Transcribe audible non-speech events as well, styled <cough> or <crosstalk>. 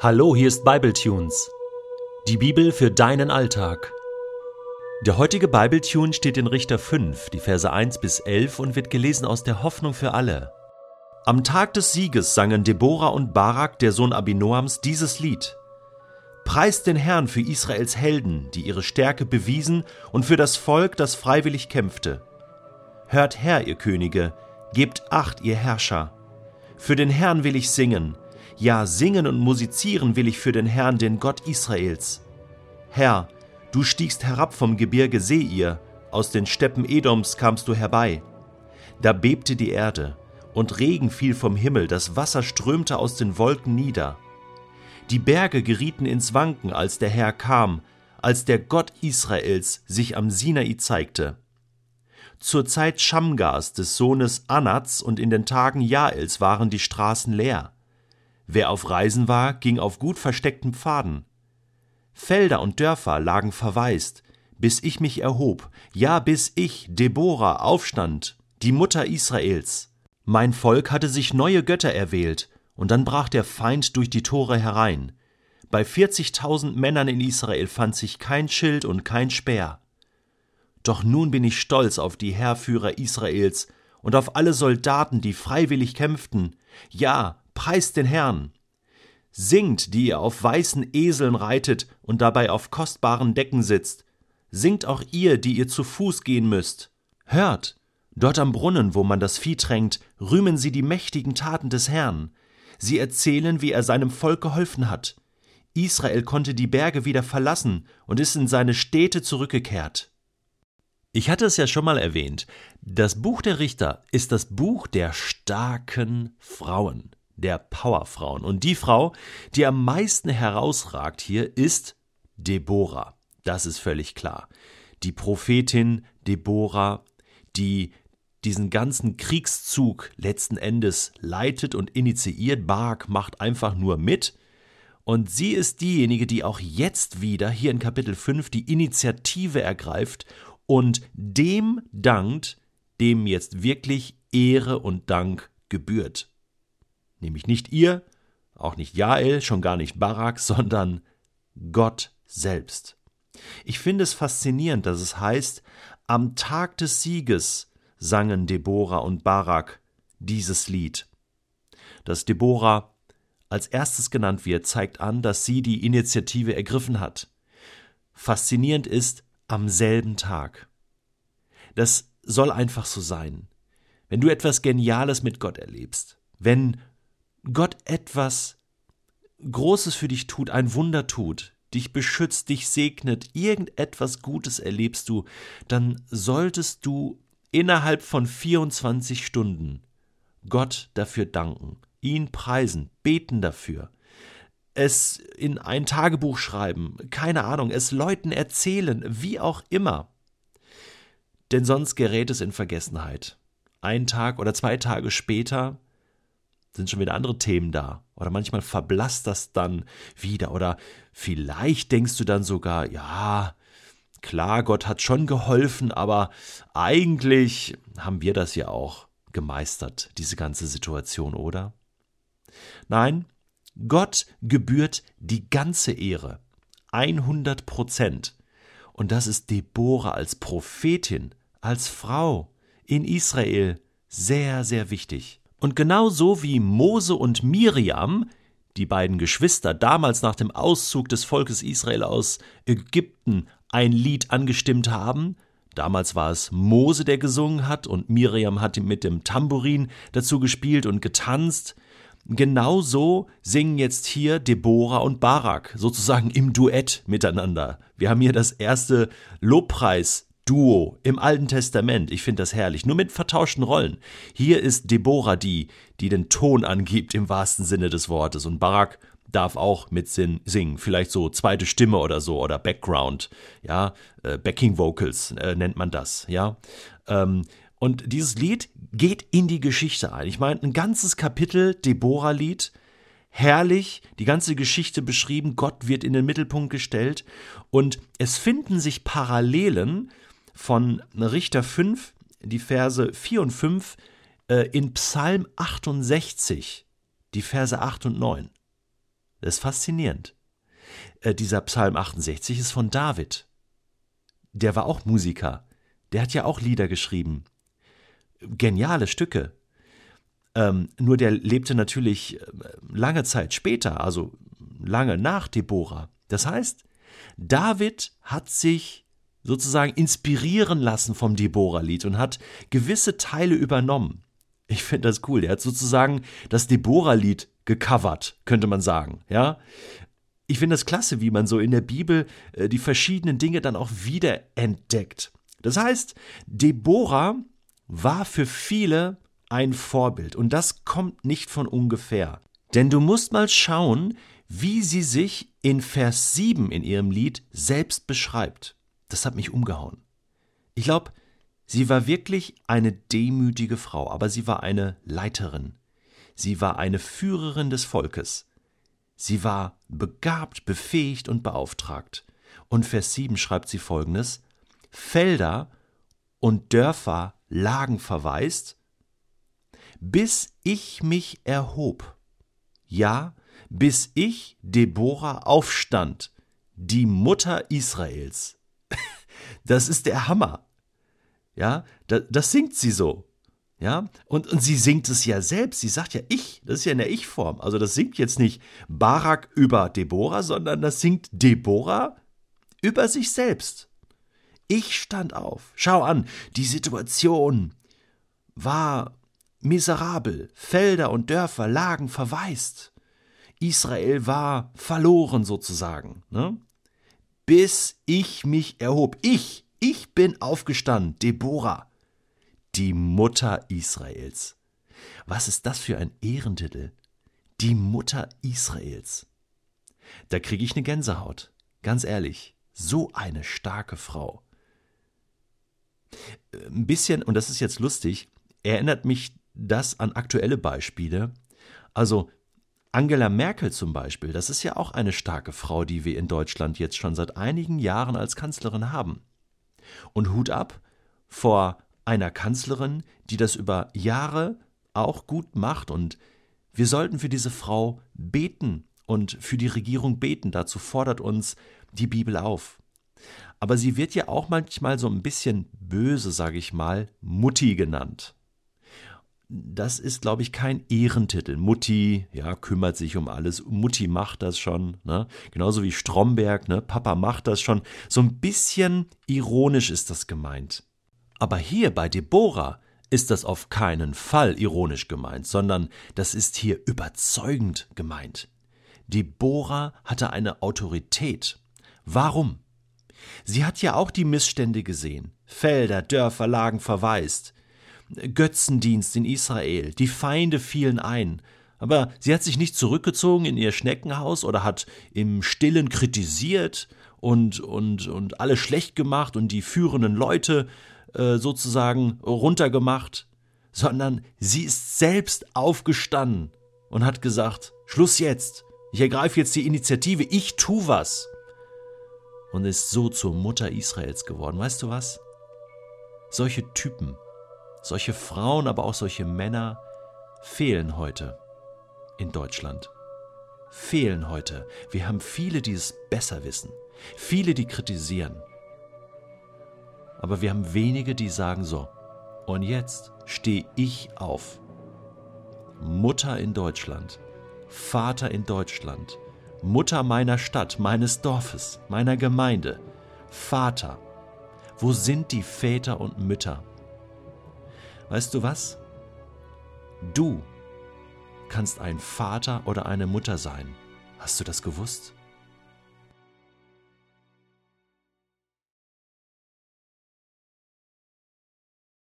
Hallo, hier ist Bibletunes. Die Bibel für deinen Alltag. Der heutige Bibletune steht in Richter 5, die Verse 1 bis 11 und wird gelesen aus der Hoffnung für alle. Am Tag des Sieges sangen Deborah und Barak, der Sohn Abinoams, dieses Lied. Preist den Herrn für Israels Helden, die ihre Stärke bewiesen und für das Volk, das freiwillig kämpfte. Hört her, ihr Könige, gebt Acht, ihr Herrscher. Für den Herrn will ich singen, ja, singen und musizieren will ich für den Herrn, den Gott Israels. Herr, du stiegst herab vom Gebirge Seir, aus den Steppen Edoms kamst du herbei. Da bebte die Erde, und Regen fiel vom Himmel, das Wasser strömte aus den Wolken nieder. Die Berge gerieten ins Wanken, als der Herr kam, als der Gott Israels sich am Sinai zeigte. Zur Zeit Schamgars des Sohnes Anats und in den Tagen Jaels waren die Straßen leer. Wer auf Reisen war, ging auf gut versteckten Pfaden. Felder und Dörfer lagen verwaist, bis ich mich erhob, ja bis ich, Deborah, aufstand, die Mutter Israels. Mein Volk hatte sich neue Götter erwählt, und dann brach der Feind durch die Tore herein. Bei vierzigtausend Männern in Israel fand sich kein Schild und kein Speer. Doch nun bin ich stolz auf die Heerführer Israels und auf alle Soldaten, die freiwillig kämpften, ja, preist den Herrn. Singt, die ihr auf weißen Eseln reitet und dabei auf kostbaren Decken sitzt. Singt auch ihr, die ihr zu Fuß gehen müsst. Hört, dort am Brunnen, wo man das Vieh tränkt, rühmen sie die mächtigen Taten des Herrn. Sie erzählen, wie er seinem Volk geholfen hat. Israel konnte die Berge wieder verlassen und ist in seine Städte zurückgekehrt. Ich hatte es ja schon mal erwähnt, das Buch der Richter ist das Buch der starken Frauen der Powerfrauen. Und die Frau, die am meisten herausragt hier, ist Deborah. Das ist völlig klar. Die Prophetin Deborah, die diesen ganzen Kriegszug letzten Endes leitet und initiiert. Barak macht einfach nur mit. Und sie ist diejenige, die auch jetzt wieder hier in Kapitel 5 die Initiative ergreift und dem dankt, dem jetzt wirklich Ehre und Dank gebührt nämlich nicht ihr, auch nicht Jael, schon gar nicht Barak, <laughs> sondern Gott selbst. Ich finde es faszinierend, dass es heißt, am Tag des Sieges sangen Deborah und Barak dieses Lied. Dass Deborah als erstes genannt wird, zeigt an, dass sie die Initiative ergriffen hat. Faszinierend ist, am selben Tag. Das soll einfach so sein. Wenn du etwas Geniales mit Gott erlebst, wenn Gott etwas Großes für dich tut, ein Wunder tut, dich beschützt, dich segnet, irgendetwas Gutes erlebst du, dann solltest du innerhalb von 24 Stunden Gott dafür danken, ihn preisen, beten dafür, es in ein Tagebuch schreiben, keine Ahnung, es Leuten erzählen, wie auch immer. Denn sonst gerät es in Vergessenheit. Ein Tag oder zwei Tage später sind schon wieder andere Themen da. Oder manchmal verblasst das dann wieder. Oder vielleicht denkst du dann sogar, ja, klar, Gott hat schon geholfen, aber eigentlich haben wir das ja auch gemeistert, diese ganze Situation, oder? Nein, Gott gebührt die ganze Ehre. 100 Prozent. Und das ist Deborah als Prophetin, als Frau in Israel sehr, sehr wichtig. Und genauso wie Mose und Miriam, die beiden Geschwister, damals nach dem Auszug des Volkes Israel aus Ägypten ein Lied angestimmt haben, damals war es Mose, der gesungen hat, und Miriam hat mit dem Tambourin dazu gespielt und getanzt, Genauso singen jetzt hier Deborah und Barak sozusagen im Duett miteinander. Wir haben hier das erste Lobpreis Duo im Alten Testament. Ich finde das herrlich. Nur mit vertauschten Rollen. Hier ist Deborah die, die den Ton angibt im wahrsten Sinne des Wortes. Und Barak darf auch mit singen. Vielleicht so zweite Stimme oder so oder Background. Ja, äh, Backing Vocals äh, nennt man das. Ja. Ähm, und dieses Lied geht in die Geschichte ein. Ich meine, ein ganzes Kapitel Deborah-Lied herrlich, die ganze Geschichte beschrieben, Gott wird in den Mittelpunkt gestellt und es finden sich Parallelen von Richter 5, die Verse 4 und 5, äh, in Psalm 68, die Verse 8 und 9. Das ist faszinierend. Äh, dieser Psalm 68 ist von David. Der war auch Musiker. Der hat ja auch Lieder geschrieben. Geniale Stücke. Ähm, nur der lebte natürlich äh, lange Zeit später, also lange nach Deborah. Das heißt, David hat sich sozusagen inspirieren lassen vom Deborah-Lied und hat gewisse Teile übernommen. Ich finde das cool. Er hat sozusagen das Deborah-Lied gecovert, könnte man sagen. Ja, ich finde das klasse, wie man so in der Bibel äh, die verschiedenen Dinge dann auch wieder entdeckt. Das heißt, Deborah war für viele ein Vorbild und das kommt nicht von ungefähr. Denn du musst mal schauen, wie sie sich in Vers 7 in ihrem Lied selbst beschreibt. Das hat mich umgehauen. Ich glaube, sie war wirklich eine demütige Frau, aber sie war eine Leiterin. Sie war eine Führerin des Volkes. Sie war begabt, befähigt und beauftragt. Und Vers 7 schreibt sie folgendes: Felder und Dörfer lagen verwaist, bis ich mich erhob. Ja, bis ich, Deborah, aufstand, die Mutter Israels. Das ist der Hammer. Ja, das, das singt sie so. Ja, und, und sie singt es ja selbst. Sie sagt ja ich. Das ist ja in der Ich-Form. Also das singt jetzt nicht Barak über Deborah, sondern das singt Deborah über sich selbst. Ich stand auf. Schau an, die Situation war miserabel. Felder und Dörfer lagen verwaist. Israel war verloren sozusagen. Ne? Bis ich mich erhob. Ich, ich bin aufgestanden, Deborah, die Mutter Israels. Was ist das für ein Ehrentitel? Die Mutter Israels. Da kriege ich eine Gänsehaut. Ganz ehrlich, so eine starke Frau. Ein bisschen, und das ist jetzt lustig, erinnert mich das an aktuelle Beispiele. Also Angela Merkel zum Beispiel, das ist ja auch eine starke Frau, die wir in Deutschland jetzt schon seit einigen Jahren als Kanzlerin haben. Und Hut ab vor einer Kanzlerin, die das über Jahre auch gut macht. Und wir sollten für diese Frau beten und für die Regierung beten. Dazu fordert uns die Bibel auf. Aber sie wird ja auch manchmal so ein bisschen böse, sage ich mal, Mutti genannt das ist, glaube ich, kein Ehrentitel. Mutti, ja, kümmert sich um alles. Mutti macht das schon, ne? Genauso wie Stromberg, ne? Papa macht das schon. So ein bisschen ironisch ist das gemeint. Aber hier bei Deborah ist das auf keinen Fall ironisch gemeint, sondern das ist hier überzeugend gemeint. Deborah hatte eine Autorität. Warum? Sie hat ja auch die Missstände gesehen. Felder, Dörfer lagen verwaist. Götzendienst in Israel. Die Feinde fielen ein. Aber sie hat sich nicht zurückgezogen in ihr Schneckenhaus oder hat im Stillen kritisiert und, und, und alle schlecht gemacht und die führenden Leute äh, sozusagen runtergemacht, sondern sie ist selbst aufgestanden und hat gesagt, Schluss jetzt, ich ergreife jetzt die Initiative, ich tu was. Und ist so zur Mutter Israels geworden. Weißt du was? Solche Typen solche Frauen, aber auch solche Männer fehlen heute in Deutschland. Fehlen heute. Wir haben viele, die es besser wissen. Viele, die kritisieren. Aber wir haben wenige, die sagen so, und jetzt stehe ich auf. Mutter in Deutschland, Vater in Deutschland, Mutter meiner Stadt, meines Dorfes, meiner Gemeinde, Vater. Wo sind die Väter und Mütter? Weißt du was? Du kannst ein Vater oder eine Mutter sein. Hast du das gewusst?